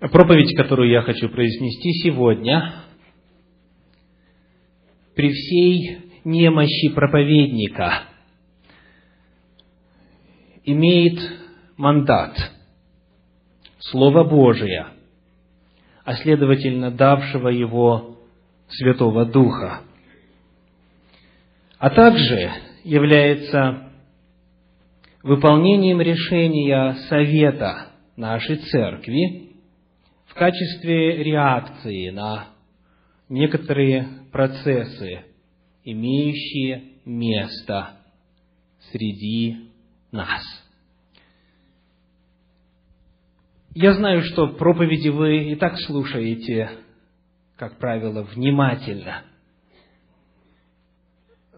Проповедь, которую я хочу произнести сегодня, при всей немощи проповедника, имеет мандат Слово Божие, а следовательно, давшего его Святого Духа, а также является выполнением решения Совета нашей Церкви – качестве реакции на некоторые процессы, имеющие место среди нас. Я знаю, что проповеди вы и так слушаете, как правило, внимательно.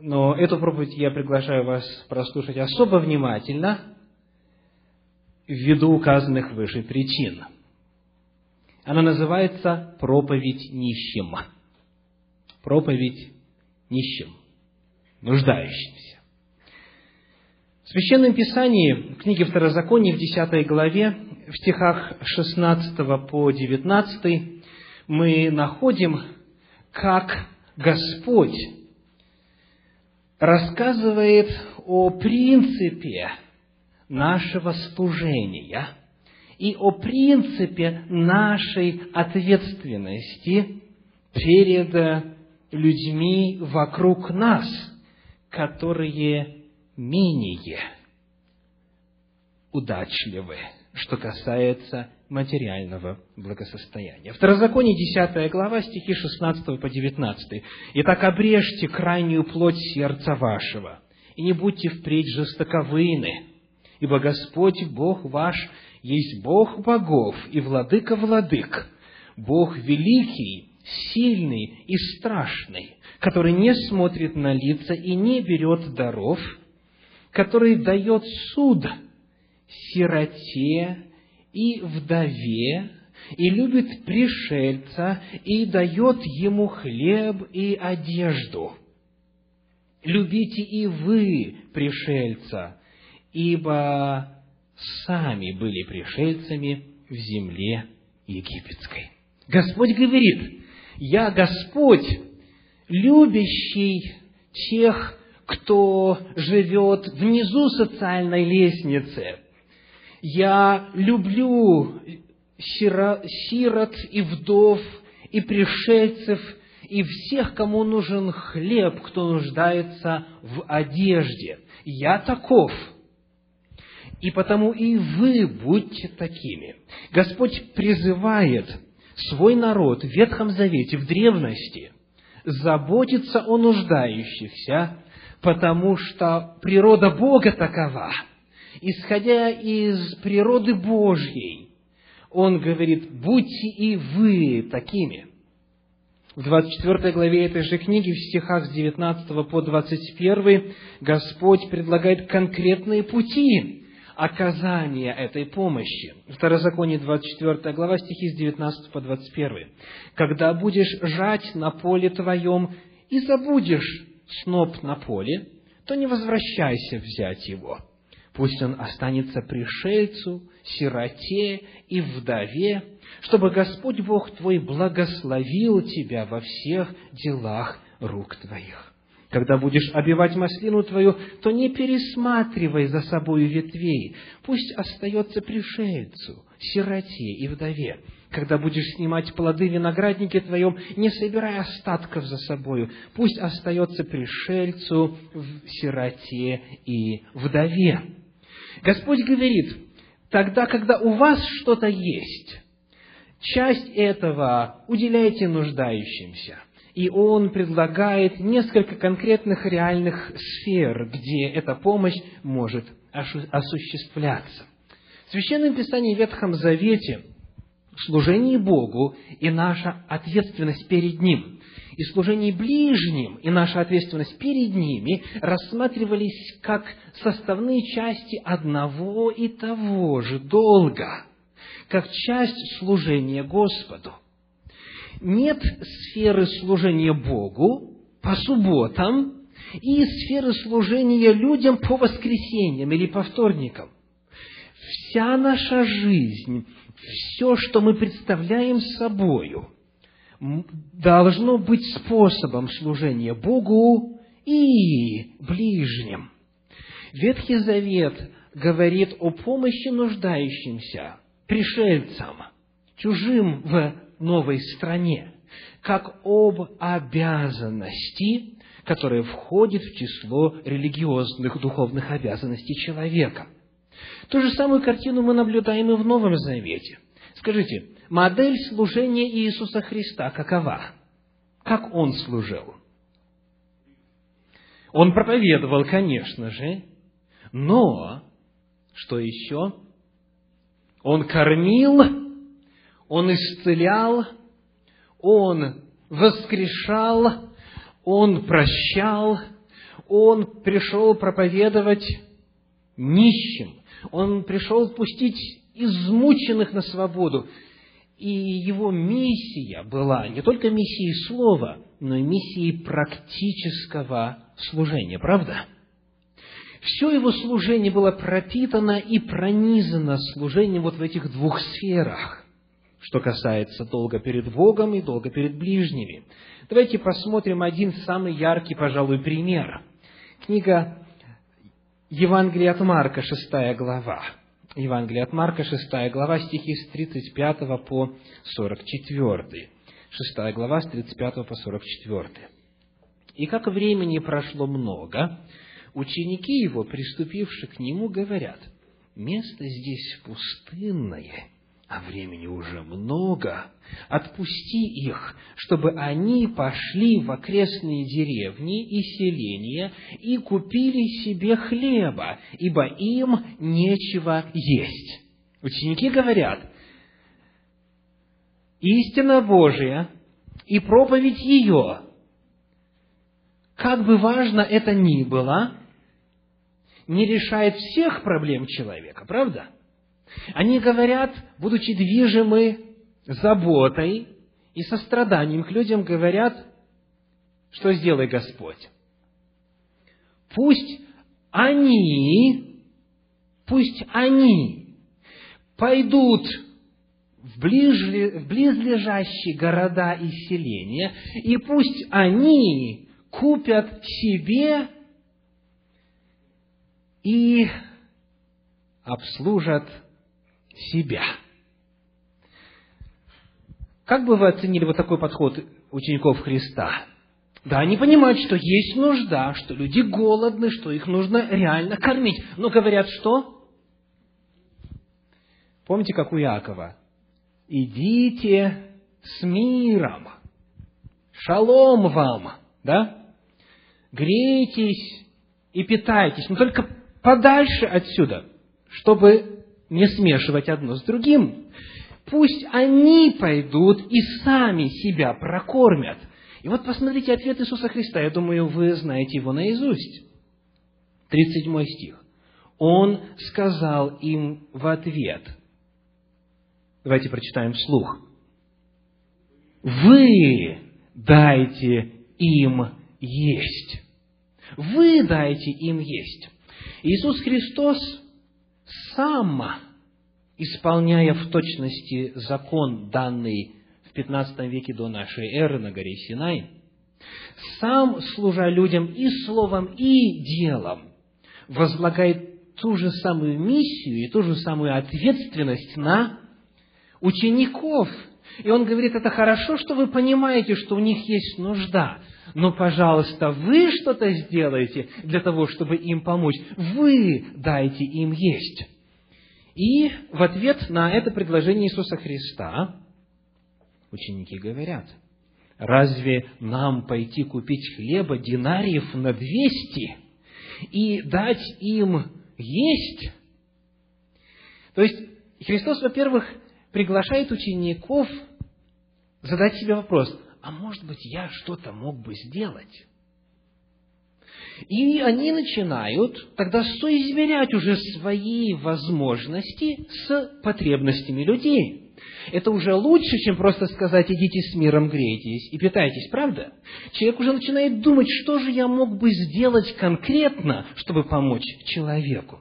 Но эту проповедь я приглашаю вас прослушать особо внимательно, ввиду указанных выше причин – она называется «Проповедь нищим». Проповедь нищим, нуждающимся. В Священном Писании, в книге Второзакония, в 10 главе, в стихах 16 по 19, мы находим, как Господь рассказывает о принципе нашего служения – и о принципе нашей ответственности перед людьми вокруг нас, которые менее удачливы, что касается материального благосостояния. Второзаконие, 10 глава, стихи 16 по 19. «Итак, обрежьте крайнюю плоть сердца вашего, и не будьте впредь жестоковыны, ибо Господь Бог ваш есть Бог богов и владыка владык, Бог великий, сильный и страшный, который не смотрит на лица и не берет даров, который дает суд сироте и вдове, и любит пришельца, и дает ему хлеб и одежду. Любите и вы пришельца, ибо сами были пришельцами в земле египетской. Господь говорит, я Господь, любящий тех, кто живет внизу социальной лестницы. Я люблю сирот и вдов, и пришельцев, и всех, кому нужен хлеб, кто нуждается в одежде. Я таков – и потому и вы будьте такими. Господь призывает свой народ в Ветхом Завете, в древности, заботиться о нуждающихся, потому что природа Бога такова. Исходя из природы Божьей, Он говорит, будьте и вы такими. В 24 главе этой же книги, в стихах с 19 по 21, Господь предлагает конкретные пути, оказания этой помощи. Второзаконие, 24 глава, стихи с 19 по 21. «Когда будешь жать на поле твоем и забудешь сноп на поле, то не возвращайся взять его. Пусть он останется пришельцу, сироте и вдове, чтобы Господь Бог твой благословил тебя во всех делах рук твоих. Когда будешь обивать маслину твою, то не пересматривай за собою ветвей. Пусть остается пришельцу, сироте и вдове. Когда будешь снимать плоды в винограднике твоем, не собирай остатков за собою. Пусть остается пришельцу, сироте и вдове. Господь говорит, тогда, когда у вас что-то есть, часть этого уделяйте нуждающимся – и он предлагает несколько конкретных реальных сфер, где эта помощь может осуществляться. В Священном Писании в Ветхом Завете служение Богу и наша ответственность перед Ним, и служение ближним и наша ответственность перед ними рассматривались как составные части одного и того же долга, как часть служения Господу – нет сферы служения Богу по субботам и сферы служения людям по воскресеньям или по вторникам. Вся наша жизнь, все, что мы представляем собою, должно быть способом служения Богу и ближним. Ветхий Завет говорит о помощи нуждающимся, пришельцам, чужим в новой стране, как об обязанности, которая входит в число религиозных духовных обязанностей человека. Ту же самую картину мы наблюдаем и в Новом Завете. Скажите, модель служения Иисуса Христа какова? Как Он служил? Он проповедовал, конечно же, но что еще? Он кормил, он исцелял, он воскрешал, он прощал, он пришел проповедовать нищим, он пришел пустить измученных на свободу. И его миссия была не только миссией слова, но и миссией практического служения, правда? Все его служение было пропитано и пронизано служением вот в этих двух сферах, что касается долга перед Богом и долга перед ближними. Давайте посмотрим один самый яркий, пожалуй, пример. Книга Евангелия от Марка, шестая глава. Евангелие от Марка, шестая глава, стихи с 35 по 44. Шестая глава, с 35 по 44. «И как времени прошло много, ученики его, приступившие к нему, говорят, место здесь пустынное, а времени уже много. Отпусти их, чтобы они пошли в окрестные деревни и селения и купили себе хлеба, ибо им нечего есть. Ученики говорят, истина Божия и проповедь ее, как бы важно это ни было, не решает всех проблем человека, правда? Они говорят, будучи движимы заботой и состраданием к людям, говорят, что сделай Господь. Пусть они, пусть они пойдут в, ближле, в близлежащие города и селения, и пусть они купят себе и обслужат себя. Как бы вы оценили вот такой подход учеников Христа? Да, они понимают, что есть нужда, что люди голодны, что их нужно реально кормить. Но говорят, что? Помните, как у Якова? Идите с миром. Шалом вам, да? Грейтесь и питайтесь, но только подальше отсюда, чтобы не смешивать одно с другим. Пусть они пойдут и сами себя прокормят. И вот посмотрите ответ Иисуса Христа. Я думаю, вы знаете его наизусть. 37 стих. Он сказал им в ответ. Давайте прочитаем вслух. Вы дайте им есть. Вы дайте им есть. Иисус Христос сам, исполняя в точности закон, данный в 15 веке до нашей эры на горе Синай, сам, служа людям и словом, и делом, возлагает ту же самую миссию и ту же самую ответственность на учеников. И он говорит, это хорошо, что вы понимаете, что у них есть нужда, но, пожалуйста, вы что-то сделаете для того, чтобы им помочь. Вы дайте им есть. И в ответ на это предложение Иисуса Христа ученики говорят, разве нам пойти купить хлеба динариев на двести и дать им есть? То есть Христос, во-первых, приглашает учеников задать себе вопрос, а может быть, я что-то мог бы сделать? И они начинают тогда соизмерять уже свои возможности с потребностями людей. Это уже лучше, чем просто сказать, идите с миром, грейтесь и питайтесь, правда? Человек уже начинает думать, что же я мог бы сделать конкретно, чтобы помочь человеку.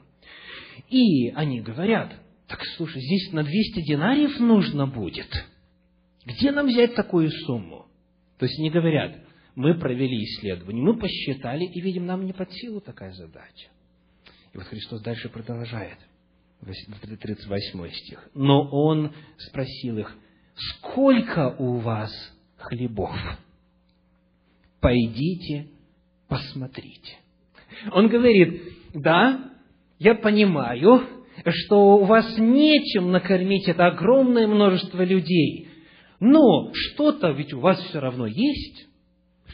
И они говорят, Так, слушай, здесь на 200 динариев нужно будет. Где нам взять такую сумму? То есть не говорят, мы провели исследование, мы посчитали и видим, нам не под силу такая задача. И вот Христос дальше продолжает, 38 стих. Но Он спросил их, сколько у вас хлебов? Пойдите, посмотрите. Он говорит, да, я понимаю, что у вас нечем накормить это огромное множество людей, но что-то ведь у вас все равно есть.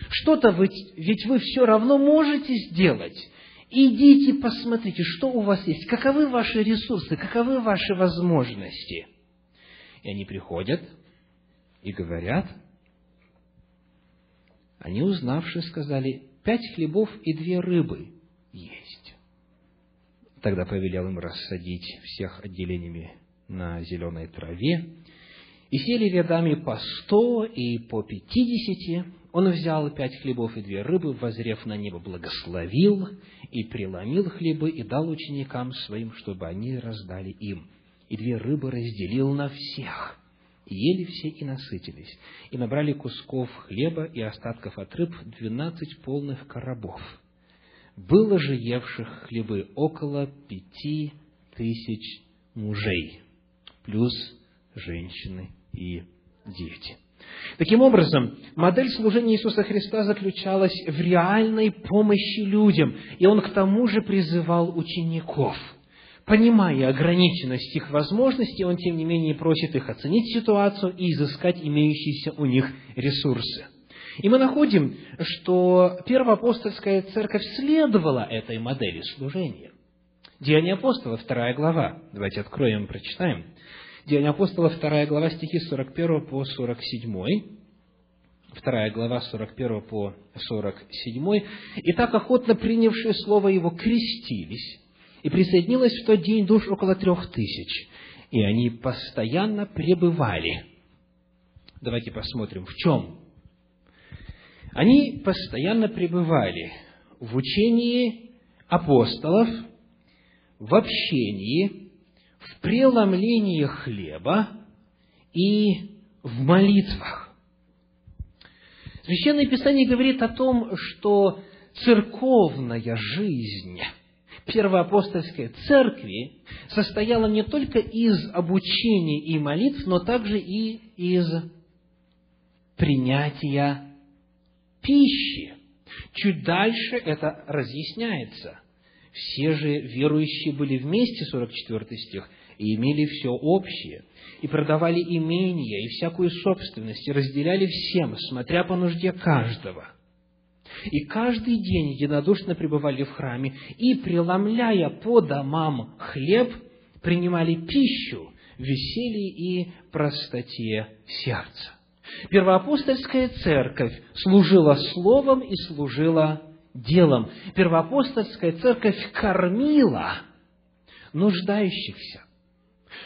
Что-то ведь, ведь вы все равно можете сделать. Идите, посмотрите, что у вас есть, каковы ваши ресурсы, каковы ваши возможности. И они приходят и говорят, они, узнавшие, сказали, пять хлебов и две рыбы есть. Тогда повелел им рассадить всех отделениями на зеленой траве, и сели рядами по сто и по пятидесяти. Он взял пять хлебов и две рыбы, возрев на небо, благословил и преломил хлебы и дал ученикам своим, чтобы они раздали им. И две рыбы разделил на всех. И ели все и насытились, и набрали кусков хлеба и остатков от рыб двенадцать полных коробов. Было же евших хлебы около пяти тысяч мужей, плюс женщины и дети. Таким образом, модель служения Иисуса Христа заключалась в реальной помощи людям, и Он к тому же призывал учеников. Понимая ограниченность их возможностей, Он, тем не менее, просит их оценить ситуацию и изыскать имеющиеся у них ресурсы. И мы находим, что первоапостольская церковь следовала этой модели служения. Деяния апостола, вторая глава. Давайте откроем и прочитаем. Деяния апостола, 2 глава, стихи 41 по 47. 2 глава, 41 по 47. «И так охотно принявшие слово его крестились, и присоединилось в тот день душ около трех тысяч, и они постоянно пребывали». Давайте посмотрим, в чем. Они постоянно пребывали в учении апостолов, в общении, в преломлении хлеба и в молитвах. Священное Писание говорит о том, что церковная жизнь первоапостольской церкви состояла не только из обучения и молитв, но также и из принятия пищи. Чуть дальше это разъясняется. Все же верующие были вместе, 44 стих, и имели все общее, и продавали имения и всякую собственность, и разделяли всем, смотря по нужде каждого. И каждый день единодушно пребывали в храме, и, преломляя по домам хлеб, принимали пищу в веселье и простоте сердца. Первоапостольская церковь служила словом и служила делом. Первоапостольская церковь кормила нуждающихся.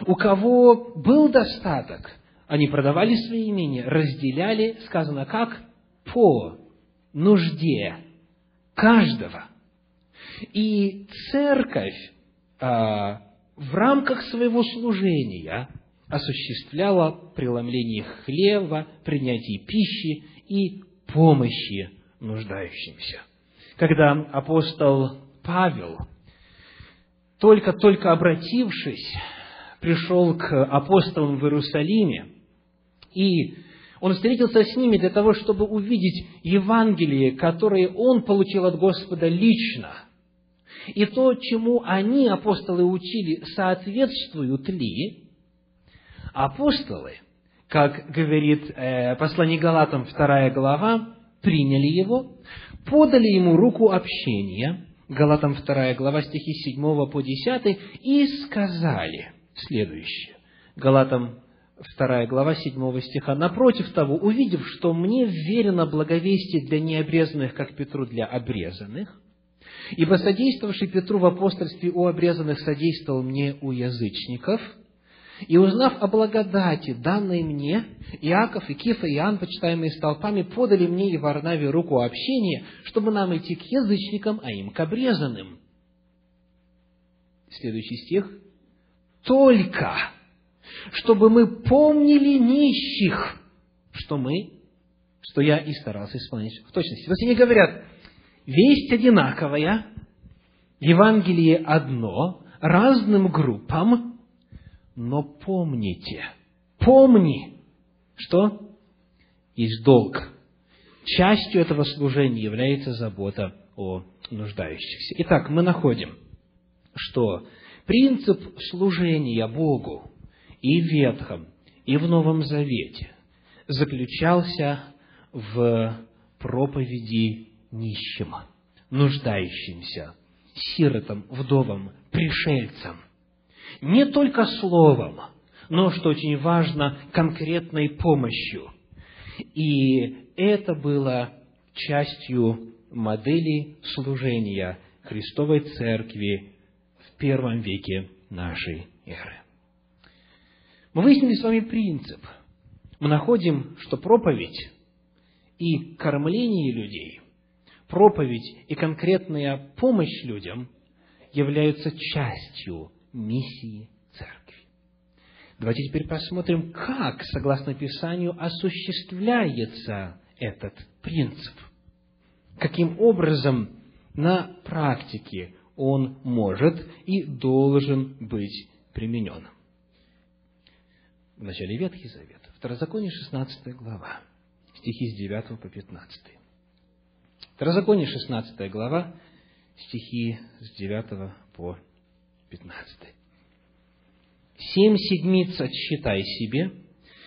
У кого был достаток, они продавали свои имения, разделяли, сказано как, по нужде каждого. И церковь а, в рамках своего служения осуществляла преломление хлеба, принятие пищи и помощи нуждающимся когда апостол Павел, только-только обратившись, пришел к апостолам в Иерусалиме, и он встретился с ними для того, чтобы увидеть Евангелие, которое он получил от Господа лично. И то, чему они, апостолы, учили, соответствуют ли апостолы, как говорит э, послание Галатам 2 глава, приняли его, подали ему руку общения, Галатам 2 глава стихи 7 по 10, и сказали следующее. Галатам 2 глава 7 стиха. «Напротив того, увидев, что мне верено благовестие для необрезанных, как Петру для обрезанных, ибо содействовавший Петру в апостольстве у обрезанных содействовал мне у язычников, и узнав о благодати, данной мне, Иаков и Кифа и Иоанн, почитаемые столпами, подали мне и Варнаве руку общения, чтобы нам идти к язычникам, а им к обрезанным. Следующий стих. только, чтобы мы помнили нищих, что мы, что я и старался исполнить в точности. То есть они говорят, весть одинаковая, Евангелие одно, разным группам, но помните, помни, что есть долг. Частью этого служения является забота о нуждающихся. Итак, мы находим, что принцип служения Богу и в Ветхом, и в Новом Завете заключался в проповеди нищим, нуждающимся, сиротам, вдовам, пришельцам. Не только словом, но, что очень важно, конкретной помощью. И это было частью модели служения Христовой Церкви в первом веке нашей эры. Мы выяснили с вами принцип. Мы находим, что проповедь и кормление людей, проповедь и конкретная помощь людям являются частью миссии церкви. Давайте теперь посмотрим, как, согласно Писанию, осуществляется этот принцип. Каким образом на практике он может и должен быть применен. В начале Ветхий Завет, Второзаконие, 16 глава, стихи с 9 по 15. Второзаконие, 16 глава, стихи с 9 по 15. Семь седмиц отсчитай себе,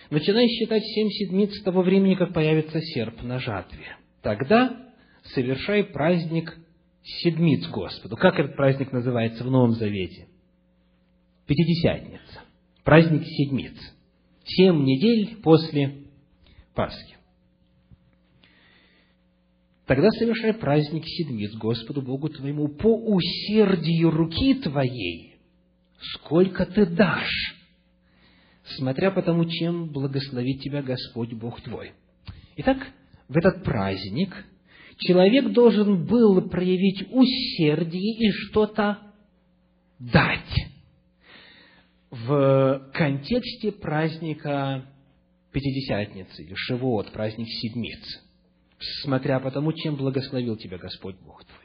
начинай считать семь седмиц с того времени, как появится серп на жатве. Тогда совершай праздник седмиц Господу. Как этот праздник называется в Новом Завете? Пятидесятница. Праздник седмиц. Семь недель после Пасхи. Тогда совершай праздник седмиц Господу Богу твоему по усердию руки твоей, сколько ты дашь, смотря по тому, чем благословит тебя Господь Бог твой. Итак, в этот праздник человек должен был проявить усердие и что-то дать в контексте праздника Пятидесятницы или Шивот, праздник Седмиц, смотря по тому, чем благословил тебя Господь Бог твой.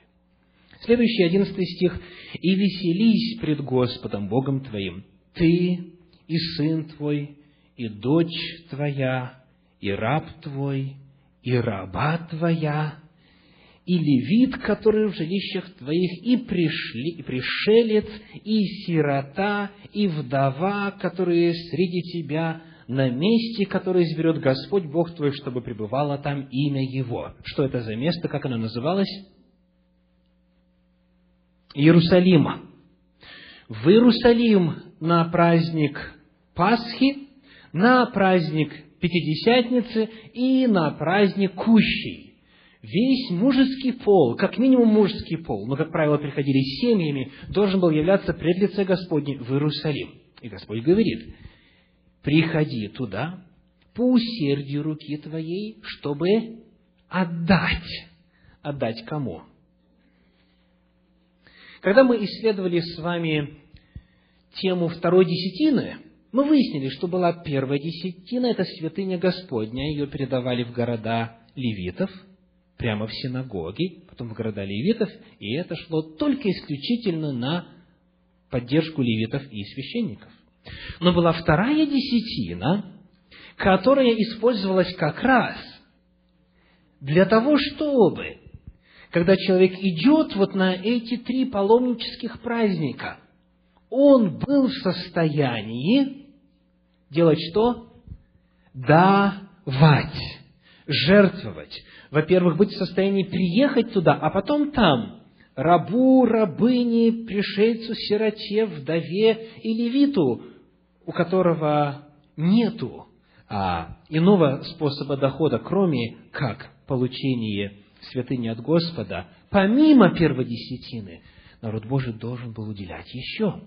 Следующий, одиннадцатый стих. «И веселись пред Господом Богом твоим, ты и сын твой, и дочь твоя, и раб твой, и раба твоя, и левит, который в жилищах твоих, и, пришли, и пришелец, и сирота, и вдова, которые среди тебя, на месте, которое изберет Господь Бог твой, чтобы пребывало там имя Его. Что это за место, как оно называлось? Иерусалима. В Иерусалим на праздник Пасхи, на праздник Пятидесятницы и на праздник Кущей весь мужеский пол, как минимум мужеский пол, но, как правило, приходили семьями, должен был являться пред лице Господне в Иерусалим. И Господь говорит, приходи туда по усердию руки твоей, чтобы отдать. Отдать кому? Когда мы исследовали с вами тему второй десятины, мы выяснили, что была первая десятина, это святыня Господня, ее передавали в города левитов – прямо в синагоги, потом в города левитов, и это шло только исключительно на поддержку левитов и священников. Но была вторая десятина, которая использовалась как раз для того, чтобы, когда человек идет вот на эти три паломнических праздника, он был в состоянии делать что? Давать, жертвовать, во-первых, быть в состоянии приехать туда, а потом там рабу, рабыне, пришельцу, сироте, вдове и левиту, у которого нету а, иного способа дохода, кроме как получение святыни от Господа, помимо первой десятины, народ Божий должен был уделять еще.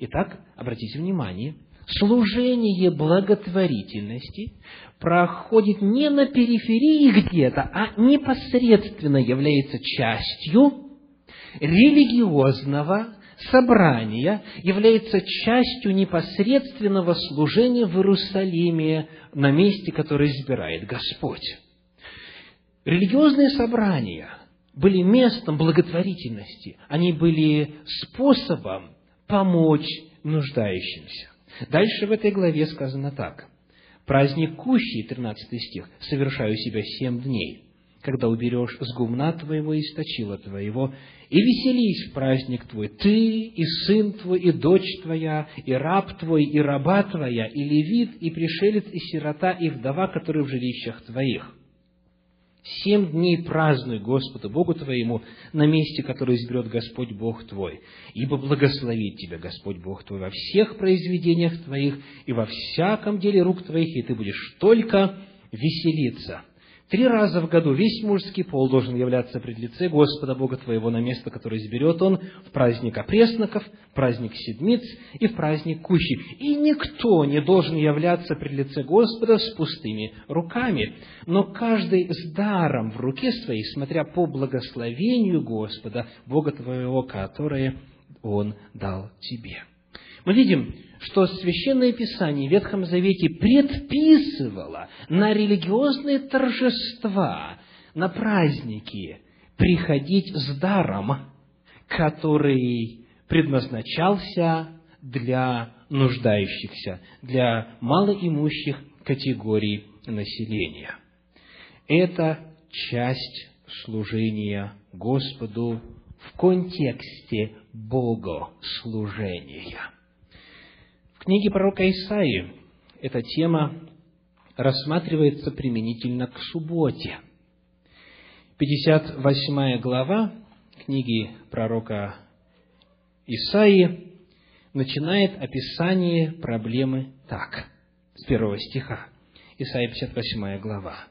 Итак, обратите внимание, служение благотворительности проходит не на периферии где-то, а непосредственно является частью религиозного собрание является частью непосредственного служения в Иерусалиме на месте, которое избирает Господь. Религиозные собрания были местом благотворительности, они были способом помочь нуждающимся. Дальше в этой главе сказано так. Праздник Кущи, 13 стих, совершаю себя семь дней, когда уберешь с гумна твоего и сточила твоего, и веселись в праздник твой, ты, и сын твой, и дочь твоя, и раб твой, и раба твоя, и левит, и пришелец, и сирота, и вдова, которые в жилищах твоих Семь дней празднуй Господу Богу твоему на месте, которое изберет Господь Бог твой, ибо благословит тебя Господь Бог твой во всех произведениях твоих и во всяком деле рук твоих, и ты будешь только веселиться. Три раза в году весь мужский пол должен являться пред лице Господа Бога твоего на место, которое изберет он в праздник опресноков, в праздник седмиц и в праздник кущи. И никто не должен являться пред лице Господа с пустыми руками, но каждый с даром в руке своей, смотря по благословению Господа, Бога твоего, которое Он дал тебе. Мы видим, что Священное Писание в Ветхом Завете предписывало на религиозные торжества, на праздники приходить с даром, который предназначался для нуждающихся, для малоимущих категорий населения. Это часть служения Господу в контексте богослужения книге пророка Исаии эта тема рассматривается применительно к субботе. 58 глава книги пророка Исаии начинает описание проблемы так, с первого стиха. Исаия 58 глава.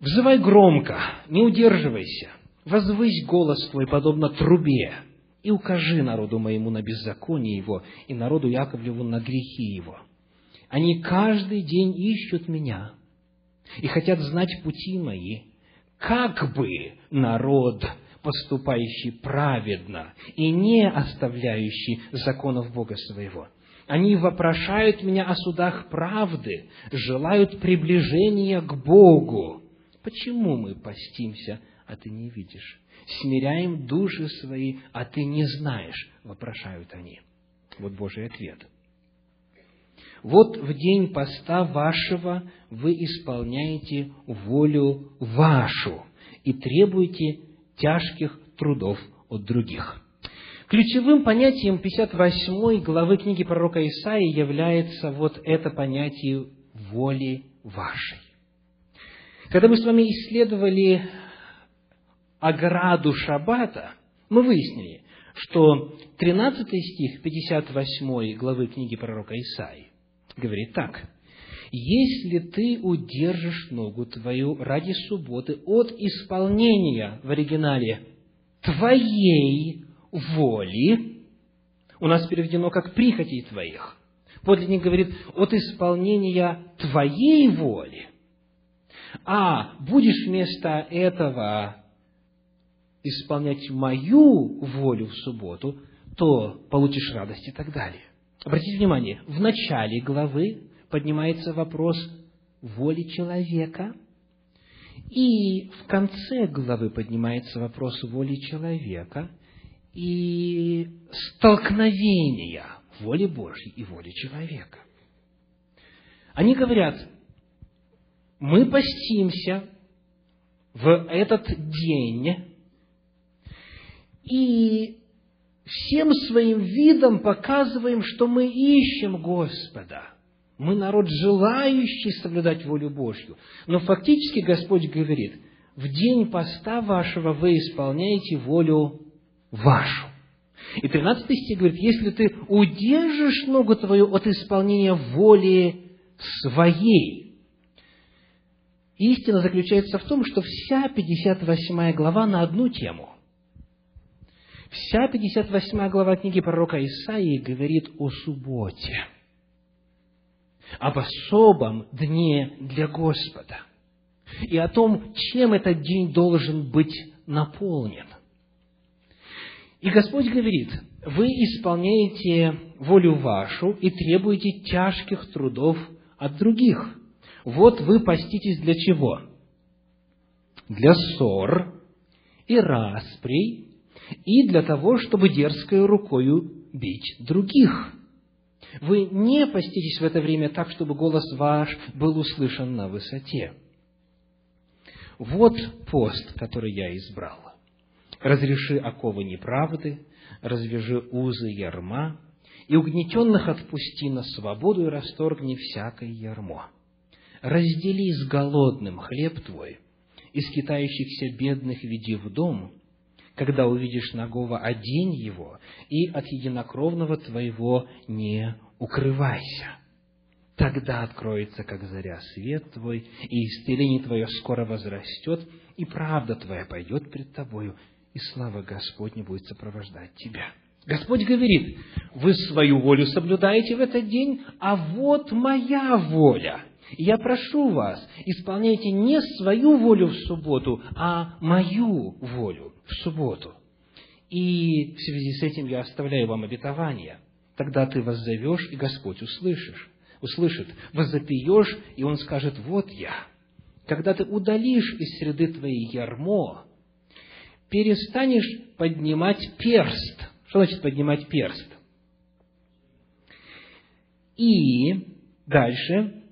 «Взывай громко, не удерживайся, возвысь голос твой, подобно трубе, и укажи народу моему на беззаконие его, и народу Яковлеву на грехи его. Они каждый день ищут меня и хотят знать пути мои, как бы народ, поступающий праведно и не оставляющий законов Бога своего. Они вопрошают меня о судах правды, желают приближения к Богу. Почему мы постимся, а ты не видишь? Смиряем души свои, а ты не знаешь, вопрошают они. Вот Божий ответ. Вот в день поста вашего вы исполняете волю вашу и требуете тяжких трудов от других. Ключевым понятием 58 главы книги пророка Исаии является вот это понятие воли вашей. Когда мы с вами исследовали ограду Шаббата, мы выяснили, что 13 стих 58 главы книги пророка Исаи говорит так. «Если ты удержишь ногу твою ради субботы от исполнения, в оригинале, твоей воли, у нас переведено как прихотей твоих, подлинник говорит, от исполнения твоей воли, а будешь вместо этого исполнять мою волю в субботу, то получишь радость и так далее. Обратите внимание, в начале главы поднимается вопрос воли человека, и в конце главы поднимается вопрос воли человека и столкновения воли Божьей и воли человека. Они говорят, мы постимся в этот день, и всем своим видом показываем, что мы ищем Господа. Мы народ, желающий соблюдать волю Божью. Но фактически Господь говорит, в день поста вашего вы исполняете волю вашу. И 13 стих говорит, если ты удержишь ногу твою от исполнения воли своей. Истина заключается в том, что вся 58 глава на одну тему. Вся 58 глава книги пророка Исаии говорит о субботе, об особом дне для Господа и о том, чем этот день должен быть наполнен. И Господь говорит, вы исполняете волю вашу и требуете тяжких трудов от других. Вот вы поститесь для чего? Для ссор и расприй, и для того, чтобы дерзкой рукою бить других. Вы не поститесь в это время так, чтобы голос ваш был услышан на высоте. Вот пост, который я избрал. Разреши оковы неправды, развяжи узы ярма, и угнетенных отпусти на свободу и расторгни всякое ярмо. Раздели с голодным хлеб твой, и скитающихся бедных веди в дом, когда увидишь нагого, одень его, и от единокровного твоего не укрывайся. Тогда откроется, как заря, свет твой, и исцеление твое скоро возрастет, и правда твоя пойдет пред тобою, и слава Господня будет сопровождать тебя. Господь говорит, вы свою волю соблюдаете в этот день, а вот моя воля. Я прошу вас, исполняйте не свою волю в субботу, а мою волю в субботу. И в связи с этим я оставляю вам обетование. Тогда ты воззовешь, и Господь услышишь, услышит. Возопьешь, и Он скажет, вот я. Когда ты удалишь из среды твоей ярмо, перестанешь поднимать перст. Что значит поднимать перст? И дальше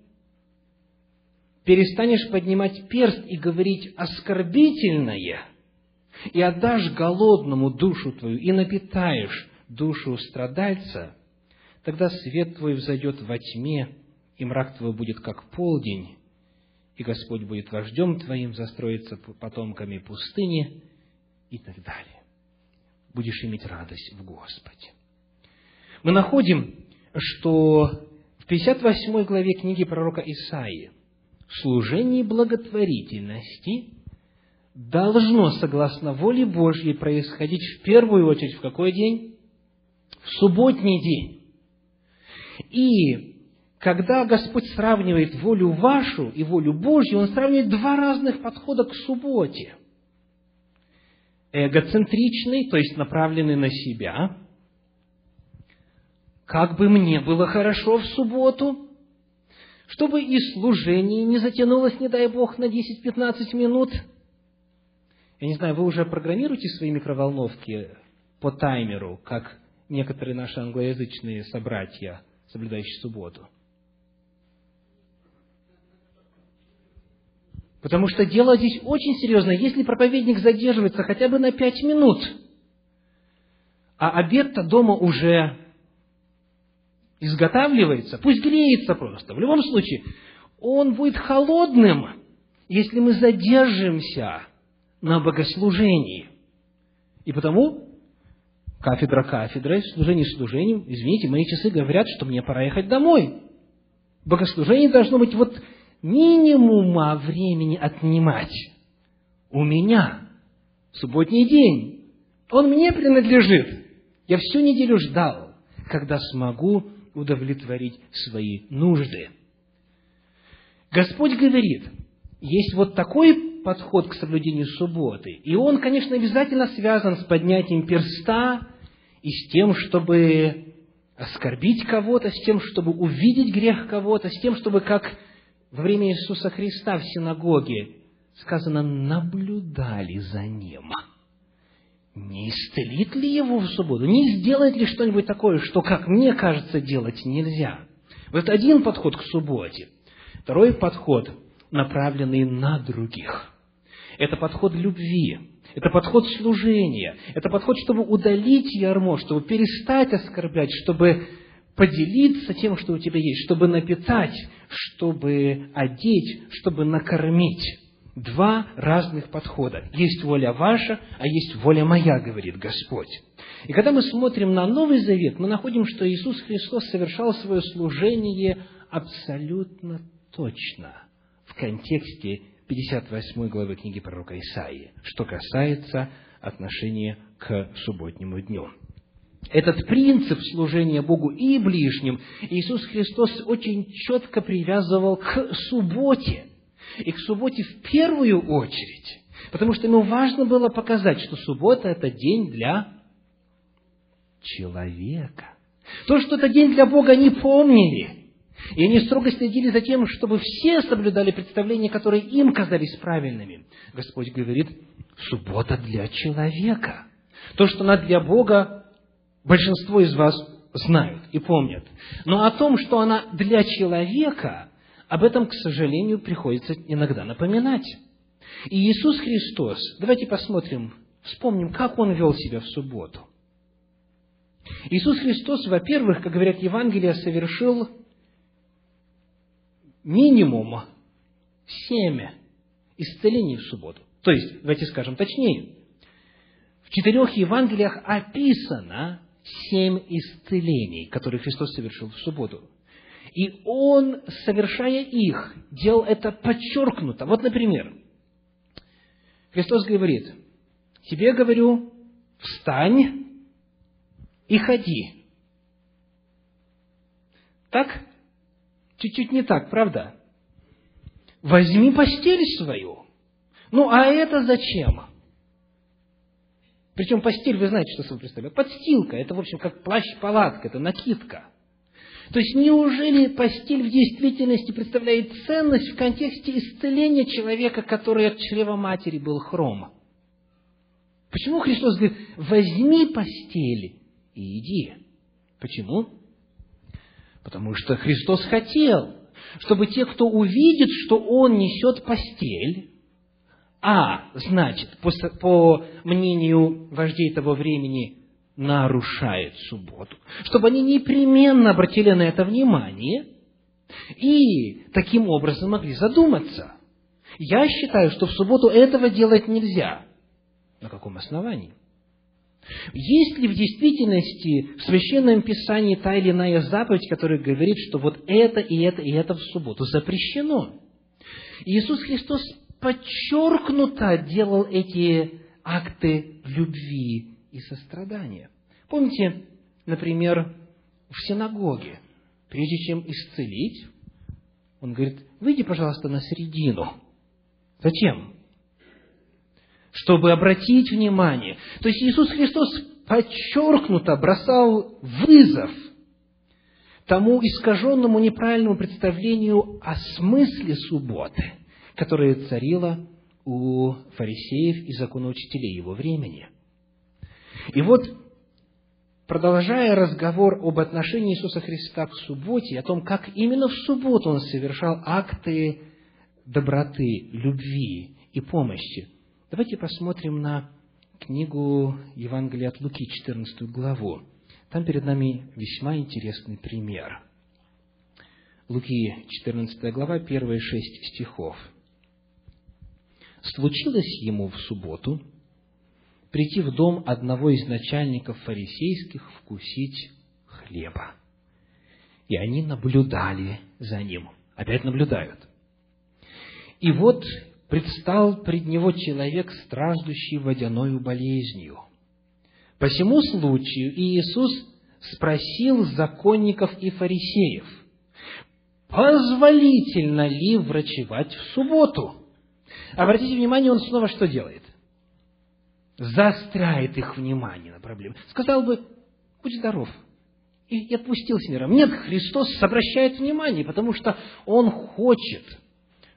перестанешь поднимать перст и говорить оскорбительное, и отдашь голодному душу твою, и напитаешь душу страдальца, тогда свет твой взойдет во тьме, и мрак твой будет как полдень, и Господь будет вождем твоим, застроится потомками пустыни, и так далее. Будешь иметь радость в Господе. Мы находим, что в 58 главе книги пророка Исаии служение благотворительности должно, согласно воле Божьей, происходить в первую очередь в какой день? В субботний день. И когда Господь сравнивает волю вашу и волю Божью, Он сравнивает два разных подхода к субботе – эгоцентричный, то есть направленный на себя. Как бы мне было хорошо в субботу, чтобы и служение не затянулось, не дай Бог, на 10-15 минут. Я не знаю, вы уже программируете свои микроволновки по таймеру, как некоторые наши англоязычные собратья, соблюдающие субботу? Потому что дело здесь очень серьезное. Если проповедник задерживается хотя бы на пять минут, а обед-то дома уже изготавливается, пусть греется просто. В любом случае, он будет холодным, если мы задержимся на богослужении. И потому кафедра кафедрой, служение служением, извините, мои часы говорят, что мне пора ехать домой. Богослужение должно быть вот минимума времени отнимать у меня. Субботний день. Он мне принадлежит. Я всю неделю ждал, когда смогу удовлетворить свои нужды. Господь говорит, есть вот такой подход к соблюдению субботы, и он, конечно, обязательно связан с поднятием перста и с тем, чтобы оскорбить кого-то, с тем, чтобы увидеть грех кого-то, с тем, чтобы как во время Иисуса Христа в синагоге сказано, наблюдали за ним. Не исцелит ли его в субботу? Не сделает ли что-нибудь такое, что, как мне кажется, делать нельзя? Вот один подход к субботе. Второй подход, направленный на других. Это подход любви, это подход служения, это подход, чтобы удалить ярмо, чтобы перестать оскорблять, чтобы поделиться тем, что у тебя есть, чтобы напитать, чтобы одеть, чтобы накормить. Два разных подхода. Есть воля ваша, а есть воля моя, говорит Господь. И когда мы смотрим на Новый Завет, мы находим, что Иисус Христос совершал свое служение абсолютно точно в контексте 58 главы книги пророка Исаии, что касается отношения к субботнему дню этот принцип служения Богу и ближним Иисус Христос очень четко привязывал к субботе. И к субботе в первую очередь. Потому что ему важно было показать, что суббота – это день для человека. То, что это день для Бога, они помнили. И они строго следили за тем, чтобы все соблюдали представления, которые им казались правильными. Господь говорит, суббота для человека. То, что она для Бога, большинство из вас знают и помнят. Но о том, что она для человека, об этом, к сожалению, приходится иногда напоминать. И Иисус Христос, давайте посмотрим, вспомним, как Он вел себя в субботу. Иисус Христос, во-первых, как говорят Евангелия, совершил минимум семь исцелений в субботу. То есть, давайте скажем точнее, в четырех Евангелиях описано семь исцелений, которые Христос совершил в субботу. И Он, совершая их, делал это подчеркнуто. Вот, например, Христос говорит, тебе говорю, встань и ходи. Так? Чуть-чуть не так, правда? Возьми постель свою. Ну, а это зачем? Причем постель, вы знаете, что собой представляет? Подстилка. Это, в общем, как плащ-палатка, это накидка. То есть, неужели постель в действительности представляет ценность в контексте исцеления человека, который от чрева матери был хром? Почему Христос говорит, возьми постель и иди? Почему? Потому что Христос хотел, чтобы те, кто увидит, что Он несет постель, а, значит, по, мнению вождей того времени, нарушает субботу, чтобы они непременно обратили на это внимание и таким образом могли задуматься. Я считаю, что в субботу этого делать нельзя. На каком основании? Есть ли в действительности в Священном Писании та или иная заповедь, которая говорит, что вот это и это и это в субботу запрещено? Иисус Христос подчеркнуто делал эти акты любви и сострадания. Помните, например, в синагоге, прежде чем исцелить, он говорит, выйди, пожалуйста, на середину. Зачем? Чтобы обратить внимание. То есть Иисус Христос подчеркнуто бросал вызов тому искаженному неправильному представлению о смысле субботы – которая царила у фарисеев и законоучителей его времени. И вот, продолжая разговор об отношении Иисуса Христа к субботе, о том, как именно в субботу Он совершал акты доброты, любви и помощи, давайте посмотрим на книгу Евангелия от Луки, 14 главу. Там перед нами весьма интересный пример. Луки, 14 глава, первые шесть стихов – случилось ему в субботу прийти в дом одного из начальников фарисейских вкусить хлеба. И они наблюдали за ним. Опять наблюдают. И вот предстал пред него человек, страждущий водяною болезнью. По всему случаю Иисус спросил законников и фарисеев, позволительно ли врачевать в субботу? Обратите внимание, он снова что делает? Заостряет их внимание на проблему. Сказал бы, будь здоров. И, отпустил с миром. Нет, Христос обращает внимание, потому что Он хочет,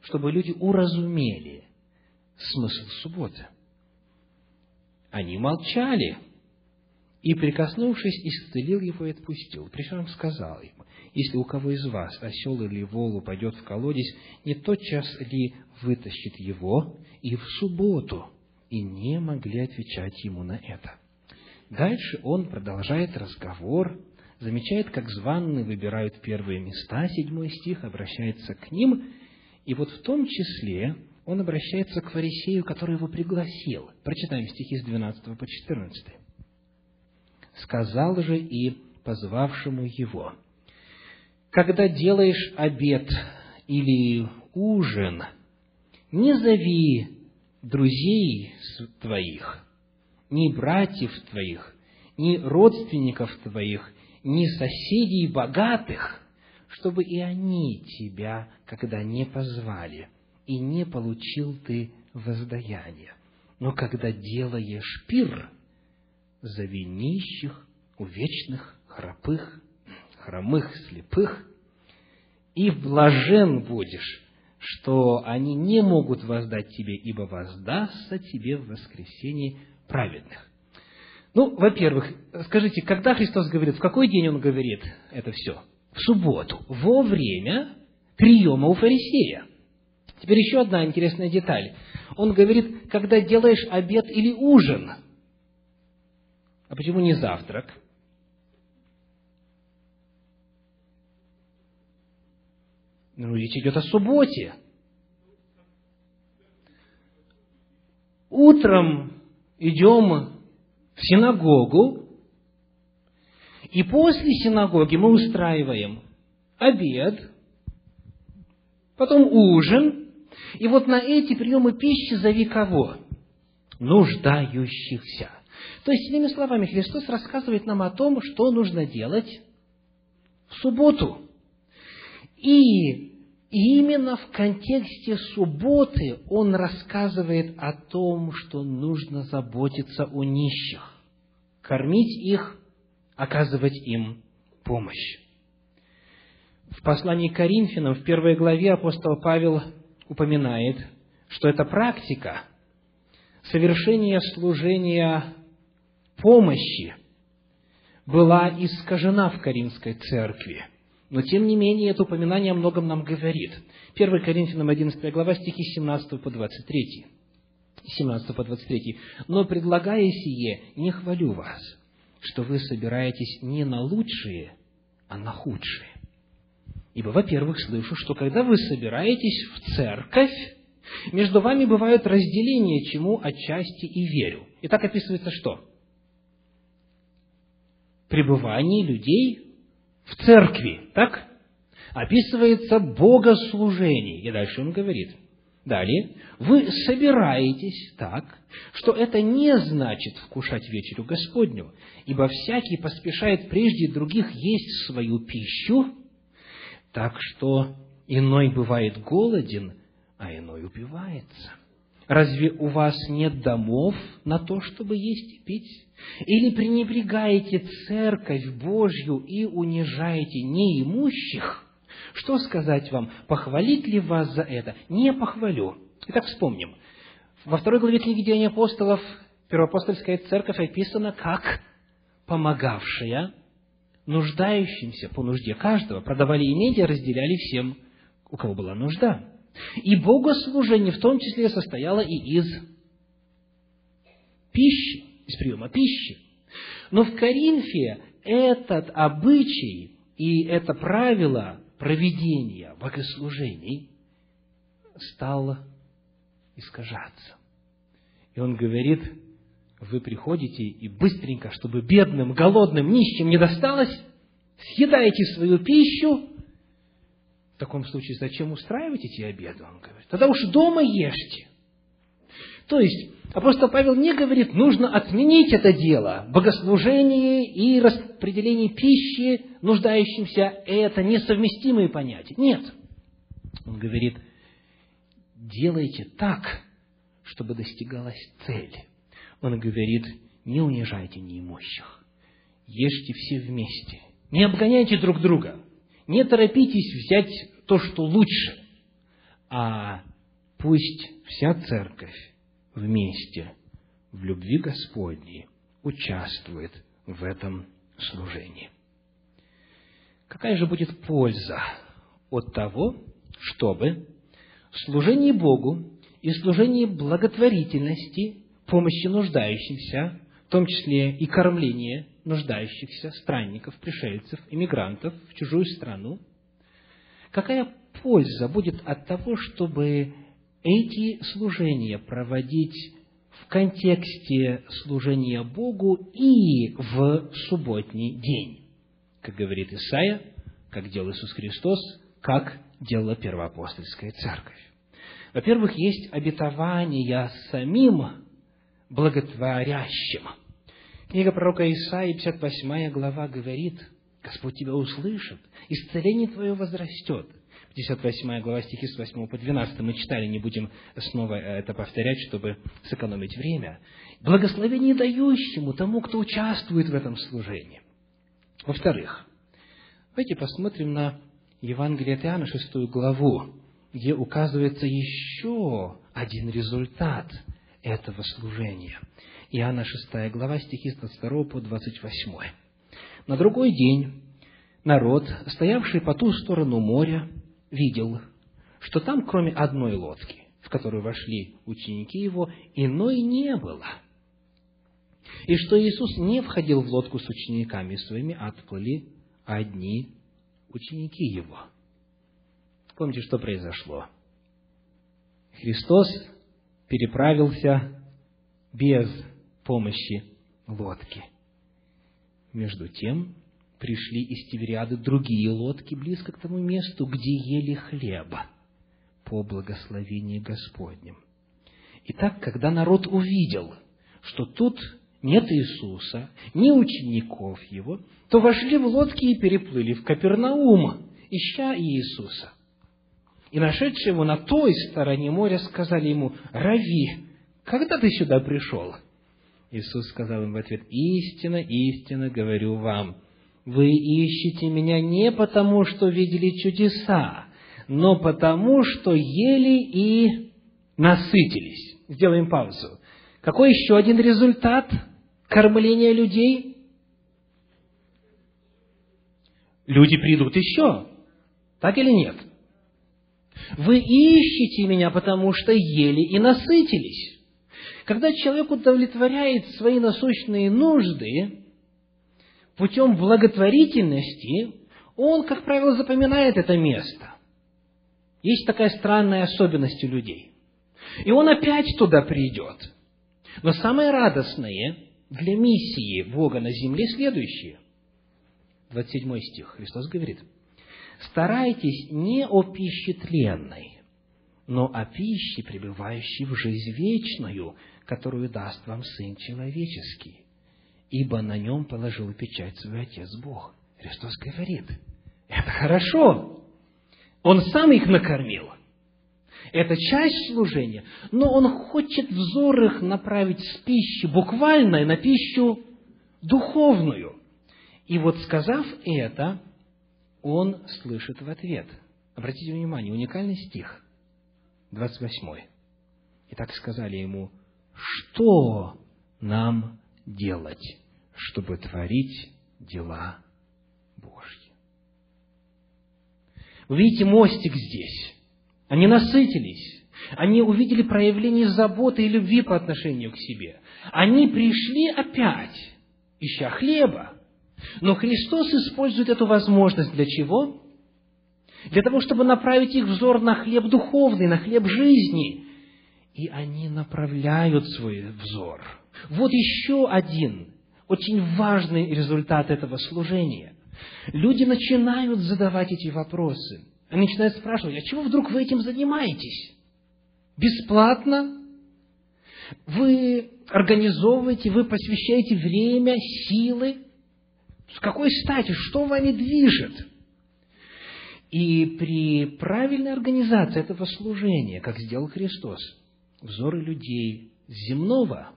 чтобы люди уразумели смысл субботы. Они молчали, и, прикоснувшись, исцелил его и отпустил. Причем сказал ему, если у кого из вас осел или вол упадет в колодец, не тотчас ли вытащит его и в субботу? И не могли отвечать ему на это. Дальше он продолжает разговор, замечает, как званные выбирают первые места, седьмой стих, обращается к ним, и вот в том числе он обращается к фарисею, который его пригласил. Прочитаем стихи с 12 по 14. «Сказал же и позвавшему его, когда делаешь обед или ужин, не зови друзей твоих, ни братьев твоих, ни родственников твоих, ни соседей богатых, чтобы и они тебя, когда не позвали, и не получил ты воздаяние. Но когда делаешь пир, зови нищих, увечных, храпых, хромых, слепых, и блажен будешь, что они не могут воздать тебе, ибо воздастся тебе в воскресенье праведных. Ну, во-первых, скажите, когда Христос говорит, в какой день Он говорит это все? В субботу, во время приема у фарисея. Теперь еще одна интересная деталь. Он говорит, когда делаешь обед или ужин. А почему не завтрак? Ну, речь идет о субботе. Утром идем в синагогу, и после синагоги мы устраиваем обед, потом ужин, и вот на эти приемы пищи зови кого? Нуждающихся. То есть, иными словами, Христос рассказывает нам о том, что нужно делать в субботу. И именно в контексте субботы он рассказывает о том, что нужно заботиться о нищих, кормить их, оказывать им помощь. В послании к Коринфянам, в первой главе апостол Павел упоминает, что эта практика совершения служения помощи была искажена в Каринской церкви. Но, тем не менее, это упоминание о многом нам говорит. 1 Коринфянам 11 глава, стихи 17 по 23. 17 по 23. «Но, предлагая сие, не хвалю вас, что вы собираетесь не на лучшие, а на худшие. Ибо, во-первых, слышу, что когда вы собираетесь в церковь, между вами бывают разделения, чему отчасти и верю. И так описывается что? Пребывание людей в церкви, так? Описывается богослужение. И дальше он говорит. Далее. Вы собираетесь так, что это не значит вкушать вечерю Господню, ибо всякий поспешает прежде других есть свою пищу, так что иной бывает голоден, а иной упивается. Разве у вас нет домов на то, чтобы есть и пить? Или пренебрегаете церковь Божью и унижаете неимущих? Что сказать вам? Похвалить ли вас за это? Не похвалю. Итак, вспомним. Во второй главе книги Деяний апостолов первоапостольская церковь описана как помогавшая нуждающимся по нужде каждого. Продавали имение, разделяли всем, у кого была нужда. И богослужение в том числе состояло и из пищи, из приема пищи. Но в Коринфе этот обычай и это правило проведения богослужений стало искажаться. И он говорит, вы приходите и быстренько, чтобы бедным, голодным, нищим не досталось, съедаете свою пищу, в таком случае зачем устраивать эти обеды, он говорит? Тогда уж дома ешьте. То есть, апостол Павел не говорит, нужно отменить это дело. Богослужение и распределение пищи нуждающимся – это несовместимые понятия. Нет. Он говорит, делайте так, чтобы достигалась цель. Он говорит, не унижайте неимущих. Ешьте все вместе. Не обгоняйте друг друга. Не торопитесь взять то, что лучше, а пусть вся церковь вместе в любви Господней участвует в этом служении. Какая же будет польза от того, чтобы служение Богу и служение благотворительности, помощи нуждающимся, в том числе и кормление нуждающихся, странников, пришельцев, иммигрантов в чужую страну, какая польза будет от того, чтобы эти служения проводить в контексте служения Богу и в субботний день. Как говорит Исаия, как делал Иисус Христос, как делала первоапостольская церковь. Во-первых, есть обетование самим благотворящим – Книга пророка Исаии, 58 глава, говорит, Господь тебя услышит, исцеление твое возрастет. 58 глава, стихи с 8 по 12 мы читали, не будем снова это повторять, чтобы сэкономить время. Благословение дающему тому, кто участвует в этом служении. Во-вторых, давайте посмотрим на Евангелие от Иоанна, шестую главу, где указывается еще один результат этого служения. Иоанна 6 глава, стихи с 22 по 28. На другой день народ, стоявший по ту сторону моря, видел, что там, кроме одной лодки, в которую вошли ученики его, иной не было. И что Иисус не входил в лодку с учениками своими, а отплыли одни ученики его. Помните, что произошло? Христос переправился без помощи лодки. Между тем, пришли из Тивериады другие лодки близко к тому месту, где ели хлеба по благословении Господнем. Итак, когда народ увидел, что тут нет Иисуса, ни учеников Его, то вошли в лодки и переплыли в Капернаум, ища Иисуса. И нашедшие его на той стороне моря сказали ему, «Рави, когда ты сюда пришел?» Иисус сказал им в ответ, «Истинно, истинно говорю вам, вы ищете меня не потому, что видели чудеса, но потому, что ели и насытились». Сделаем паузу. Какой еще один результат кормления людей? Люди придут еще. Так или нет? Вы ищете меня, потому что ели и насытились. Когда человек удовлетворяет свои насущные нужды путем благотворительности, он, как правило, запоминает это место. Есть такая странная особенность у людей. И он опять туда придет. Но самое радостное для миссии Бога на земле следующее. 27 стих. Христос говорит, «Старайтесь не о пище тленной, но о пище, пребывающей в жизнь вечную, которую даст вам Сын Человеческий, ибо на нем положил печать свой Отец Бог». Христос говорит, это хорошо. Он сам их накормил. Это часть служения, но он хочет взор их направить с пищи буквальной на пищу духовную. И вот сказав это, он слышит в ответ. Обратите внимание, уникальный стих, 28. И так сказали ему, что нам делать, чтобы творить дела Божьи? Вы видите мостик здесь. Они насытились. Они увидели проявление заботы и любви по отношению к себе. Они пришли опять, ища хлеба. Но Христос использует эту возможность для чего? Для того, чтобы направить их взор на хлеб духовный, на хлеб жизни. И они направляют свой взор. Вот еще один очень важный результат этого служения. Люди начинают задавать эти вопросы – они начинают спрашивать, а чего вдруг вы этим занимаетесь? Бесплатно? Вы организовываете, вы посвящаете время, силы? С какой стати? Что вами движет? И при правильной организации этого служения, как сделал Христос, взоры людей земного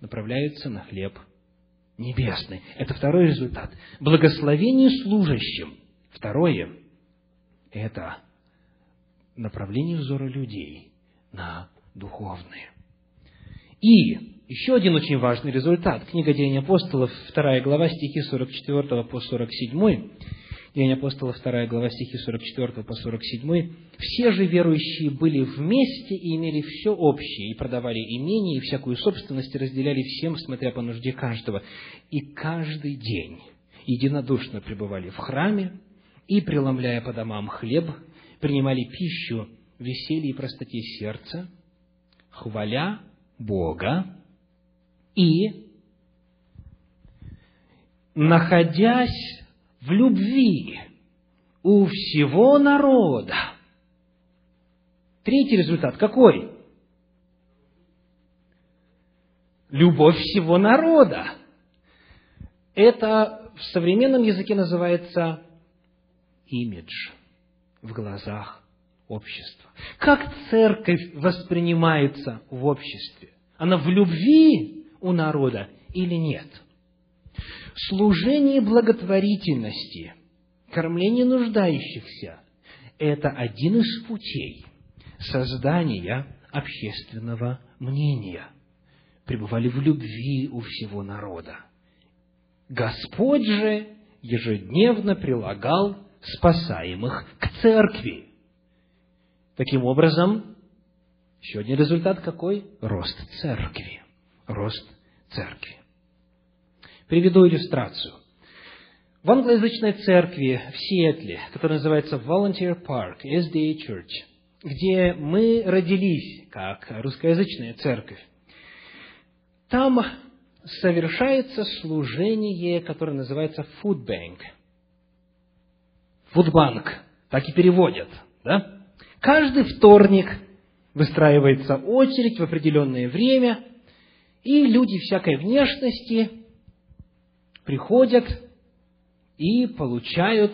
направляются на хлеб небесный. Это второй результат. Благословение служащим. Второе это направление взора людей на духовные. И еще один очень важный результат. Книга Деяний апостолов, 2 глава, стихи 44 по 47. Деяния апостолов, 2 глава, стихи 44 по 47. «Все же верующие были вместе и имели все общее, и продавали имение, и всякую собственность, и разделяли всем, смотря по нужде каждого. И каждый день единодушно пребывали в храме, и, преломляя по домам хлеб, принимали пищу в веселье и простоте сердца, хваля Бога и, находясь в любви у всего народа. Третий результат какой? Любовь всего народа. Это в современном языке называется имидж в глазах общества. Как церковь воспринимается в обществе? Она в любви у народа или нет? Служение благотворительности, кормление нуждающихся – это один из путей создания общественного мнения. Пребывали в любви у всего народа. Господь же ежедневно прилагал спасаемых к церкви. Таким образом, еще один результат какой? Рост церкви. Рост церкви. Приведу иллюстрацию. В англоязычной церкви в Сиэтле, которая называется Volunteer Park, SDA Church, где мы родились, как русскоязычная церковь, там совершается служение, которое называется Food Bank. Фудбанк, так и переводят, да? Каждый вторник выстраивается очередь в определенное время, и люди всякой внешности приходят и получают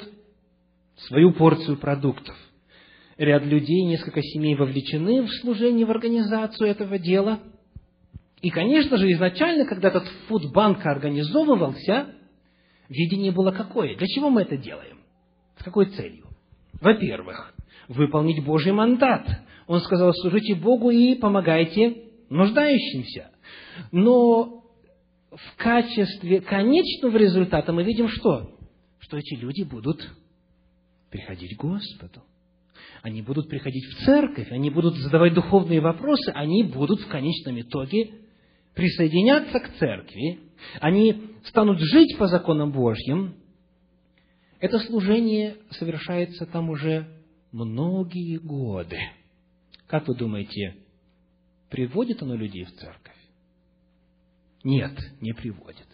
свою порцию продуктов. Ряд людей, несколько семей вовлечены в служение, в организацию этого дела. И, конечно же, изначально, когда этот фудбанк организовывался, видение было какое? Для чего мы это делаем? С какой целью? Во-первых, выполнить Божий мандат. Он сказал, служите Богу и помогайте нуждающимся. Но в качестве конечного результата мы видим что? Что эти люди будут приходить к Господу. Они будут приходить в церковь, они будут задавать духовные вопросы, они будут в конечном итоге присоединяться к церкви, они станут жить по законам Божьим. Это служение совершается там уже многие годы. Как вы думаете, приводит оно людей в церковь? Нет, не приводит.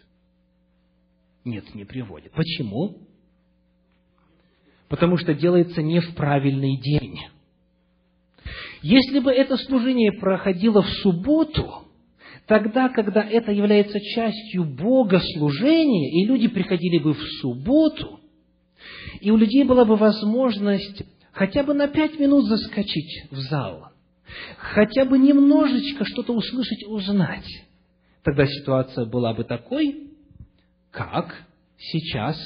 Нет, не приводит. Почему? Потому что делается не в правильный день. Если бы это служение проходило в субботу, тогда, когда это является частью богослужения, и люди приходили бы в субботу, и у людей была бы возможность хотя бы на пять минут заскочить в зал, хотя бы немножечко что-то услышать, узнать, тогда ситуация была бы такой, как сейчас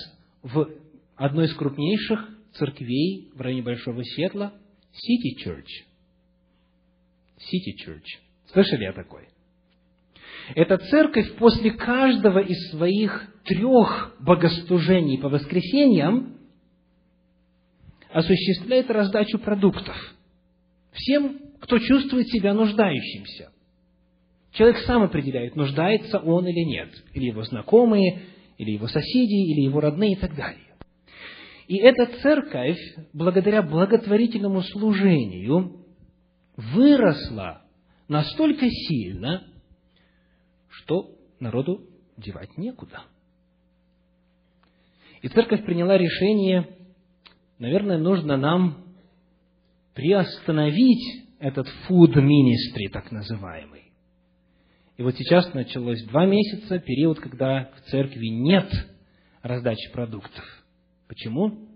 в одной из крупнейших церквей в районе Большого Сетла, City Church. City Church. Слышали о такой? Эта церковь после каждого из своих трех богослужений по воскресеньям осуществляет раздачу продуктов всем, кто чувствует себя нуждающимся. Человек сам определяет, нуждается он или нет, или его знакомые, или его соседи, или его родные и так далее. И эта церковь, благодаря благотворительному служению, выросла настолько сильно, что народу девать некуда. И церковь приняла решение наверное, нужно нам приостановить этот food ministry, так называемый. И вот сейчас началось два месяца, период, когда в церкви нет раздачи продуктов. Почему?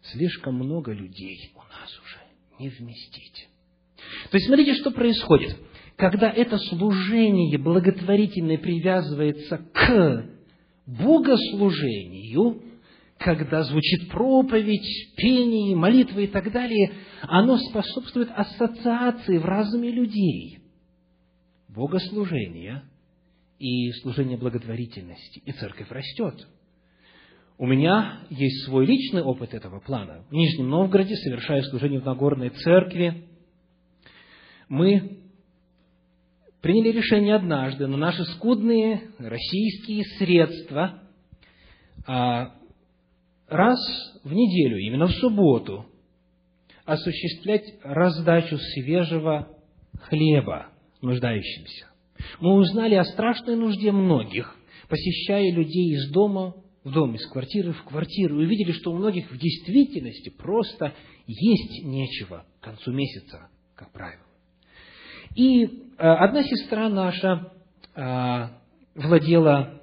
Слишком много людей у нас уже не вместить. То есть, смотрите, что происходит. Когда это служение благотворительное привязывается к богослужению, когда звучит проповедь, пение, молитва и так далее, оно способствует ассоциации в разуме людей. Богослужение и служение благотворительности, и церковь растет. У меня есть свой личный опыт этого плана. В Нижнем Новгороде, совершая служение в Нагорной церкви, мы приняли решение однажды на наши скудные российские средства а, раз в неделю, именно в субботу, осуществлять раздачу свежего хлеба нуждающимся. Мы узнали о страшной нужде многих, посещая людей из дома в дом, из квартиры в квартиру, и увидели, что у многих в действительности просто есть нечего к концу месяца, как правило. И э, одна сестра наша э, владела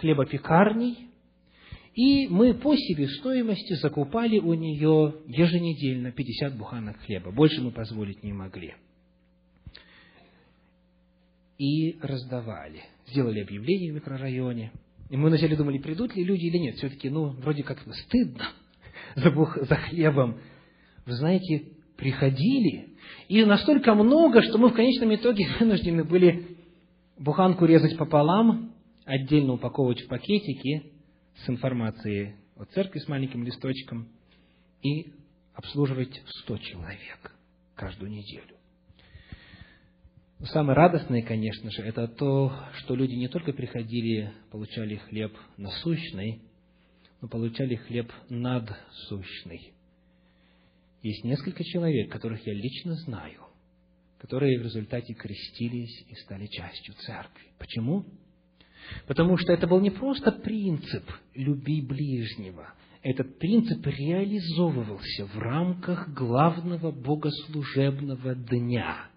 хлебопекарней, и мы по себестоимости закупали у нее еженедельно 50 буханок хлеба. Больше мы позволить не могли. И раздавали. Сделали объявление в микрорайоне. И мы вначале думали, придут ли люди или нет. Все-таки, ну, вроде как стыдно за, за хлебом. Вы знаете, приходили. И настолько много, что мы в конечном итоге вынуждены были буханку резать пополам, отдельно упаковывать в пакетики с информацией о церкви с маленьким листочком и обслуживать сто человек каждую неделю. Но самое радостное, конечно же, это то, что люди не только приходили, получали хлеб насущный, но получали хлеб надсущный. Есть несколько человек, которых я лично знаю, которые в результате крестились и стали частью церкви. Почему? Потому что это был не просто принцип «люби ближнего», этот принцип реализовывался в рамках главного богослужебного дня,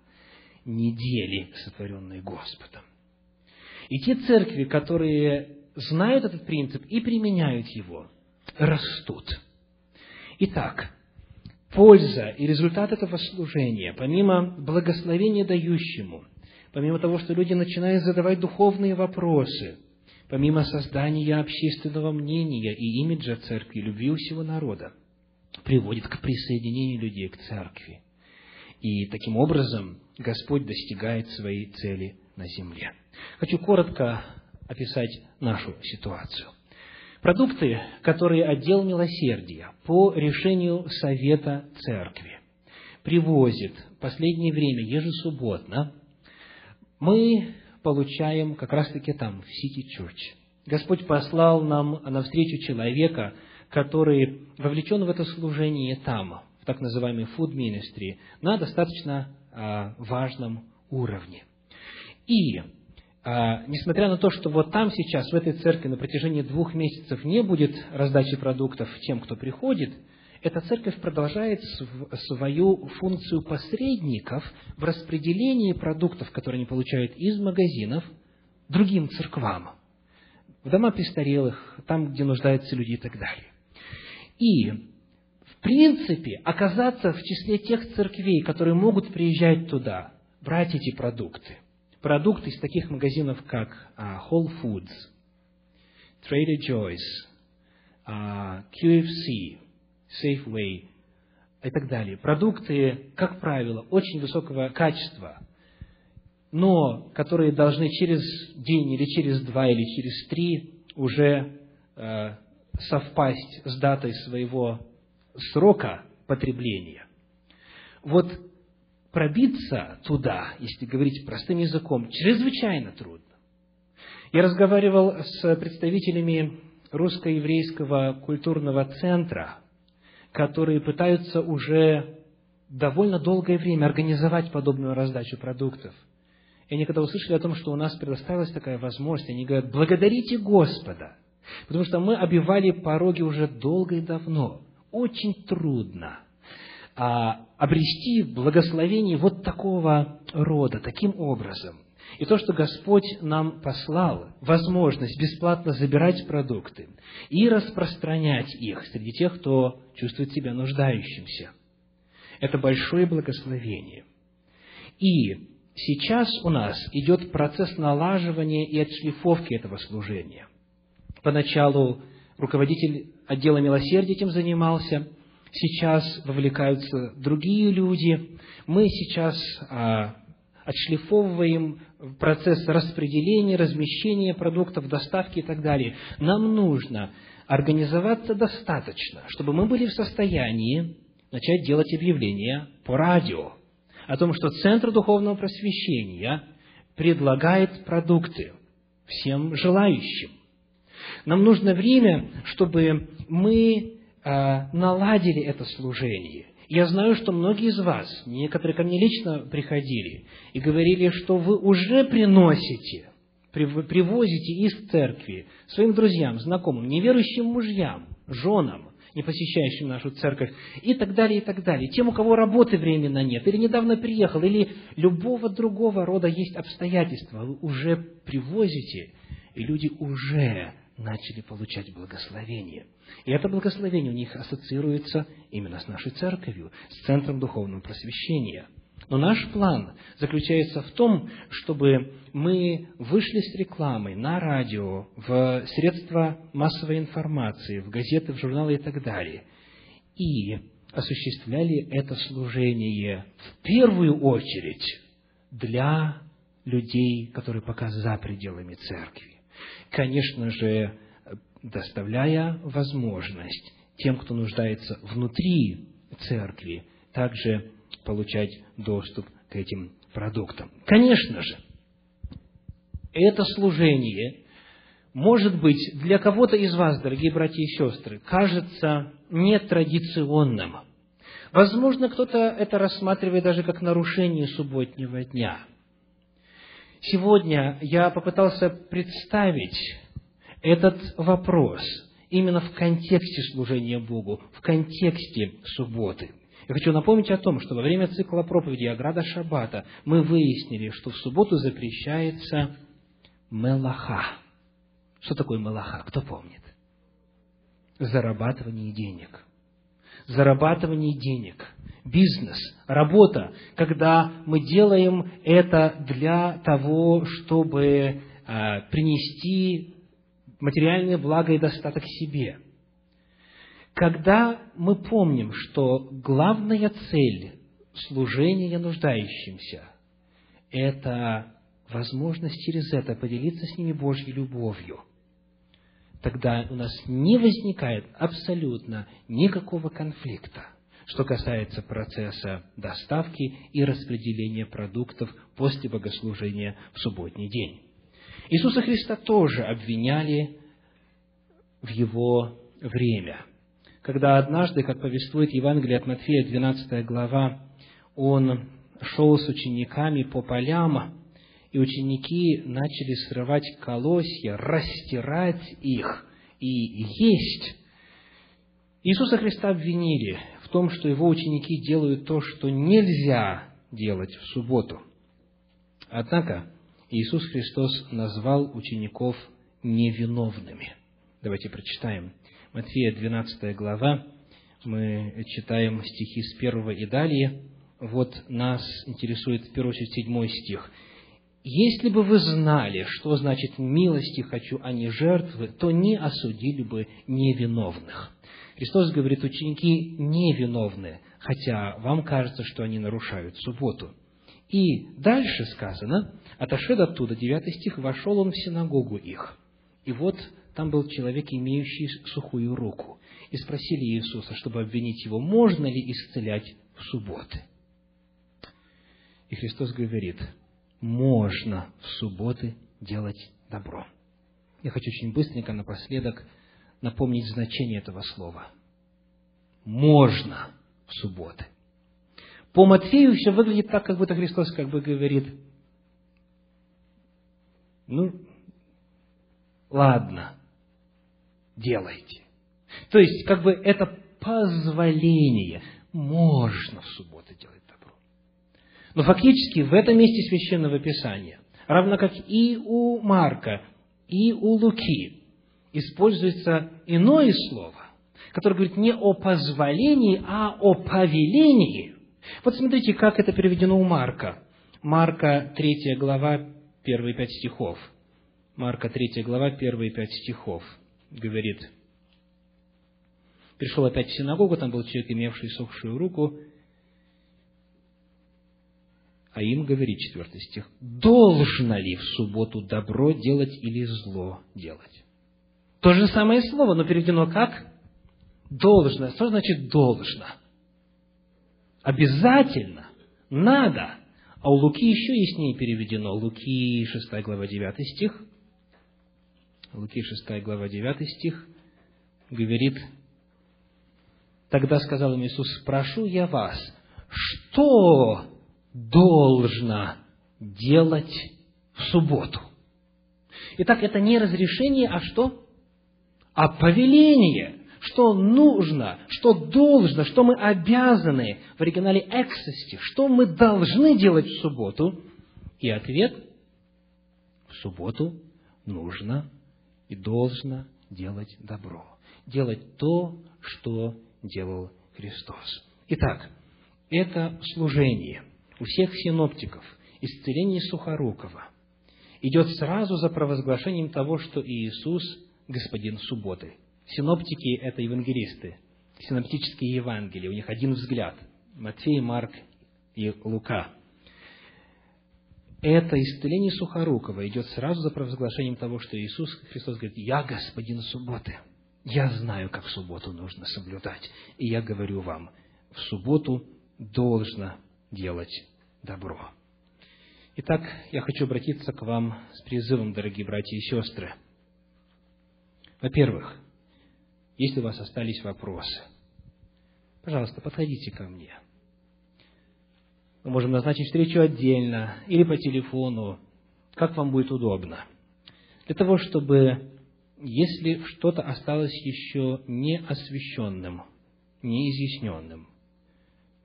недели, сотворенной Господом. И те церкви, которые знают этот принцип и применяют его, растут. Итак, польза и результат этого служения, помимо благословения дающему, помимо того, что люди начинают задавать духовные вопросы, помимо создания общественного мнения и имиджа церкви, любви у всего народа, приводит к присоединению людей к церкви. И таким образом Господь достигает своей цели на земле. Хочу коротко описать нашу ситуацию. Продукты, которые отдел милосердия по решению Совета Церкви привозит в последнее время ежесубботно, мы получаем как раз-таки там, в Сити Чурч. Господь послал нам навстречу человека, который вовлечен в это служение там, в так называемый food ministry, на достаточно а, важном уровне. И а, несмотря на то, что вот там сейчас, в этой церкви, на протяжении двух месяцев не будет раздачи продуктов тем, кто приходит, эта церковь продолжает свою функцию посредников в распределении продуктов, которые они получают из магазинов, другим церквам, в дома престарелых, там, где нуждаются люди и так далее. И, принципе, оказаться в числе тех церквей, которые могут приезжать туда, брать эти продукты – продукты из таких магазинов, как а, Whole Foods, Trader Joe's, а, QFC, Safeway и так далее. Продукты, как правило, очень высокого качества, но которые должны через день или через два или через три уже э, совпасть с датой своего срока потребления. Вот пробиться туда, если говорить простым языком, чрезвычайно трудно. Я разговаривал с представителями русско-еврейского культурного центра, которые пытаются уже довольно долгое время организовать подобную раздачу продуктов. И они когда услышали о том, что у нас предоставилась такая возможность, они говорят, благодарите Господа, потому что мы обивали пороги уже долго и давно. Очень трудно а, обрести благословение вот такого рода, таким образом. И то, что Господь нам послал, возможность бесплатно забирать продукты и распространять их среди тех, кто чувствует себя нуждающимся, это большое благословение. И сейчас у нас идет процесс налаживания и отшлифовки этого служения. Поначалу руководитель отдела милосердия этим занимался – сейчас вовлекаются другие люди. Мы сейчас а, отшлифовываем процесс распределения, размещения продуктов, доставки и так далее. Нам нужно организоваться достаточно, чтобы мы были в состоянии начать делать объявления по радио о том, что Центр Духовного Просвещения предлагает продукты всем желающим. Нам нужно время, чтобы мы Э, наладили это служение. Я знаю, что многие из вас, некоторые ко мне лично приходили и говорили, что вы уже приносите, привозите из церкви своим друзьям, знакомым, неверующим мужьям, женам, не посещающим нашу церковь, и так далее, и так далее. Тем, у кого работы временно нет, или недавно приехал, или любого другого рода есть обстоятельства, вы уже привозите, и люди уже начали получать благословение. И это благословение у них ассоциируется именно с нашей церковью, с центром духовного просвещения. Но наш план заключается в том, чтобы мы вышли с рекламой на радио, в средства массовой информации, в газеты, в журналы и так далее, и осуществляли это служение в первую очередь для людей, которые пока за пределами церкви. Конечно же, доставляя возможность тем, кто нуждается внутри церкви, также получать доступ к этим продуктам. Конечно же, это служение, может быть, для кого-то из вас, дорогие братья и сестры, кажется нетрадиционным. Возможно, кто-то это рассматривает даже как нарушение субботнего дня. Сегодня я попытался представить этот вопрос именно в контексте служения Богу, в контексте субботы. Я хочу напомнить о том, что во время цикла проповеди Аграда Шаббата мы выяснили, что в субботу запрещается мелаха. Что такое мелаха? Кто помнит? Зарабатывание денег. Зарабатывание денег. Бизнес, работа, когда мы делаем это для того, чтобы э, принести материальное благо и достаток себе. Когда мы помним, что главная цель служения нуждающимся – это возможность через это поделиться с ними Божьей любовью, тогда у нас не возникает абсолютно никакого конфликта, что касается процесса доставки и распределения продуктов после богослужения в субботний день. Иисуса Христа тоже обвиняли в его время. Когда однажды, как повествует Евангелие от Матфея, 12 глава, он шел с учениками по полям, и ученики начали срывать колосья, растирать их и есть. Иисуса Христа обвинили том, что его ученики делают то, что нельзя делать в субботу. Однако Иисус Христос назвал учеников невиновными. Давайте прочитаем. Матфея 12 глава, мы читаем стихи с первого и далее. Вот нас интересует в первую очередь седьмой стих. «Если бы вы знали, что значит милости хочу, а не жертвы, то не осудили бы невиновных». Христос говорит, ученики невиновны, хотя вам кажется, что они нарушают субботу. И дальше сказано, отошед оттуда, девятый стих, вошел он в синагогу их. И вот там был человек, имеющий сухую руку. И спросили Иисуса, чтобы обвинить его, можно ли исцелять в субботы. И Христос говорит, можно в субботы делать добро. Я хочу очень быстренько напоследок напомнить значение этого слова. Можно в субботы. По Матфею все выглядит так, как будто Христос как бы говорит, ну, ладно, делайте. То есть, как бы это позволение. Можно в субботу делать добро. Но фактически в этом месте Священного Писания, равно как и у Марка, и у Луки, используется иное слово, которое говорит не о позволении, а о повелении. Вот смотрите, как это переведено у Марка. Марка, третья глава, первые пять стихов. Марка, третья глава, первые пять стихов. Говорит, пришел опять в синагогу, там был человек, имевший сохшую руку, а им говорит, четвертый стих, должно ли в субботу добро делать или зло делать? То же самое слово, но переведено как? Должно. Что значит должно? Обязательно. Надо. А у Луки еще яснее переведено. Луки 6 глава 9 стих. Луки 6 глава 9 стих говорит, Тогда сказал им Иисус, прошу я вас, что должно делать в субботу? Итак, это не разрешение, а что? А повеление что нужно, что должно, что мы обязаны в оригинале эксости, что мы должны делать в субботу. И ответ – в субботу нужно и должно делать добро. Делать то, что делал Христос. Итак, это служение. у всех синоптиков исцеление Сухорукова идет сразу за провозглашением того, что Иисус – Господин субботы. Синоптики – это евангелисты, синоптические Евангелия, у них один взгляд – Матфей, Марк и Лука. Это исцеление Сухорукова идет сразу за провозглашением того, что Иисус Христос говорит, «Я Господин субботы, я знаю, как субботу нужно соблюдать, и я говорю вам, в субботу должно делать добро». Итак, я хочу обратиться к вам с призывом, дорогие братья и сестры. Во-первых, если у вас остались вопросы, пожалуйста, подходите ко мне. Мы можем назначить встречу отдельно или по телефону, как вам будет удобно. Для того, чтобы, если что-то осталось еще не освещенным, не изъясненным,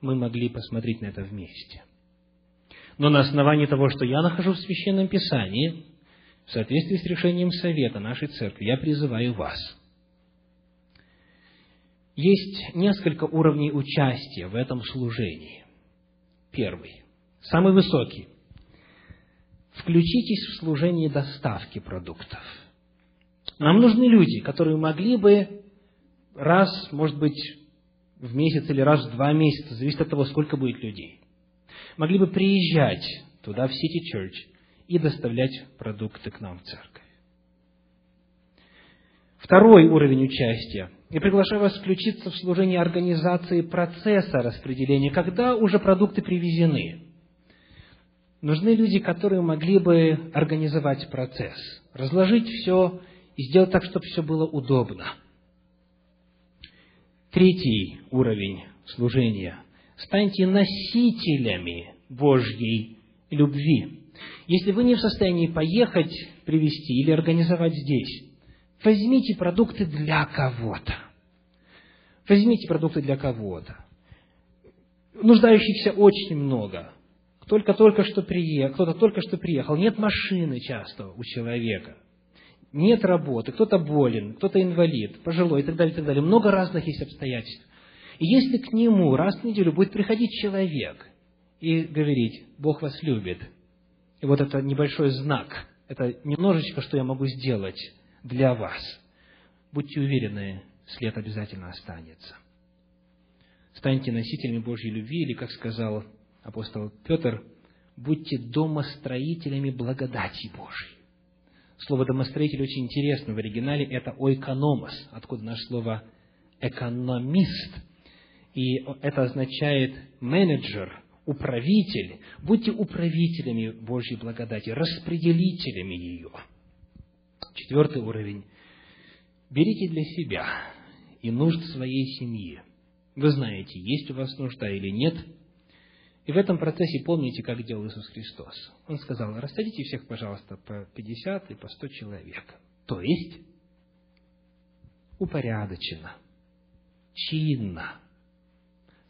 мы могли посмотреть на это вместе – но на основании того, что я нахожу в Священном Писании, в соответствии с решением Совета нашей Церкви, я призываю вас. Есть несколько уровней участия в этом служении. Первый, самый высокий. Включитесь в служение доставки продуктов. Нам нужны люди, которые могли бы раз, может быть, в месяц или раз в два месяца, зависит от того, сколько будет людей, могли бы приезжать туда, в City Church, и доставлять продукты к нам в церковь. Второй уровень участия. Я приглашаю вас включиться в служение организации процесса распределения, когда уже продукты привезены. Нужны люди, которые могли бы организовать процесс, разложить все и сделать так, чтобы все было удобно. Третий уровень служения станьте носителями Божьей любви. Если вы не в состоянии поехать, привезти или организовать здесь, возьмите продукты для кого-то. Возьмите продукты для кого-то. Нуждающихся очень много. Только-только что приехал, кто-то только что приехал. Нет машины часто у человека. Нет работы, кто-то болен, кто-то инвалид, пожилой и так далее, и так далее. Много разных есть обстоятельств. И если к нему раз в неделю будет приходить человек и говорить, Бог вас любит, и вот это небольшой знак, это немножечко, что я могу сделать для вас, будьте уверены, след обязательно останется. Станьте носителями Божьей любви, или, как сказал апостол Петр, будьте домостроителями благодати Божьей. Слово «домостроитель» очень интересно в оригинале, это «ойкономос», откуда наше слово «экономист», и это означает менеджер, управитель. Будьте управителями Божьей благодати, распределителями ее. Четвертый уровень. Берите для себя и нужд своей семьи. Вы знаете, есть у вас нужда или нет. И в этом процессе помните, как делал Иисус Христос. Он сказал, рассадите всех, пожалуйста, по 50 и по 100 человек. То есть, упорядоченно, чинно,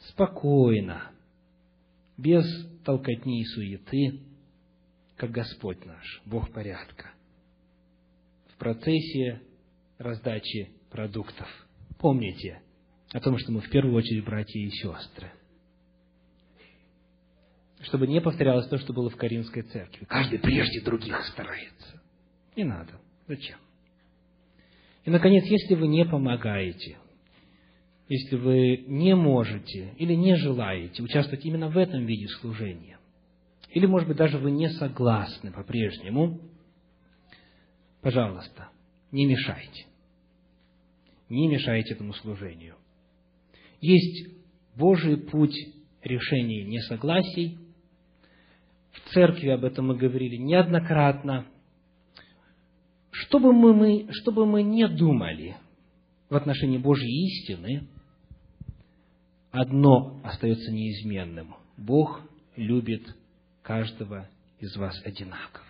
спокойно, без толкотни и суеты, как Господь наш, Бог порядка. В процессе раздачи продуктов. Помните о том, что мы в первую очередь братья и сестры. Чтобы не повторялось то, что было в Каринской церкви. Каждый прежде других старается. Не надо. Зачем? И, наконец, если вы не помогаете, если вы не можете или не желаете участвовать именно в этом виде служения, или, может быть, даже вы не согласны по-прежнему, пожалуйста, не мешайте. Не мешайте этому служению. Есть Божий путь решения несогласий. В церкви об этом мы говорили неоднократно. Что бы мы, мы, что бы мы не думали в отношении Божьей истины, одно остается неизменным. Бог любит каждого из вас одинаково.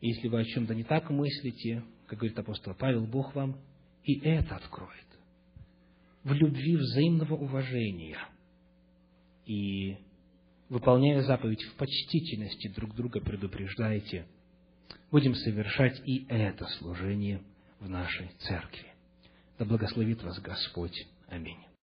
Если вы о чем-то не так мыслите, как говорит апостол Павел, Бог вам и это откроет. В любви взаимного уважения и выполняя заповедь в почтительности друг друга предупреждайте, будем совершать и это служение в нашей церкви. Да благословит вас Господь. Аминь.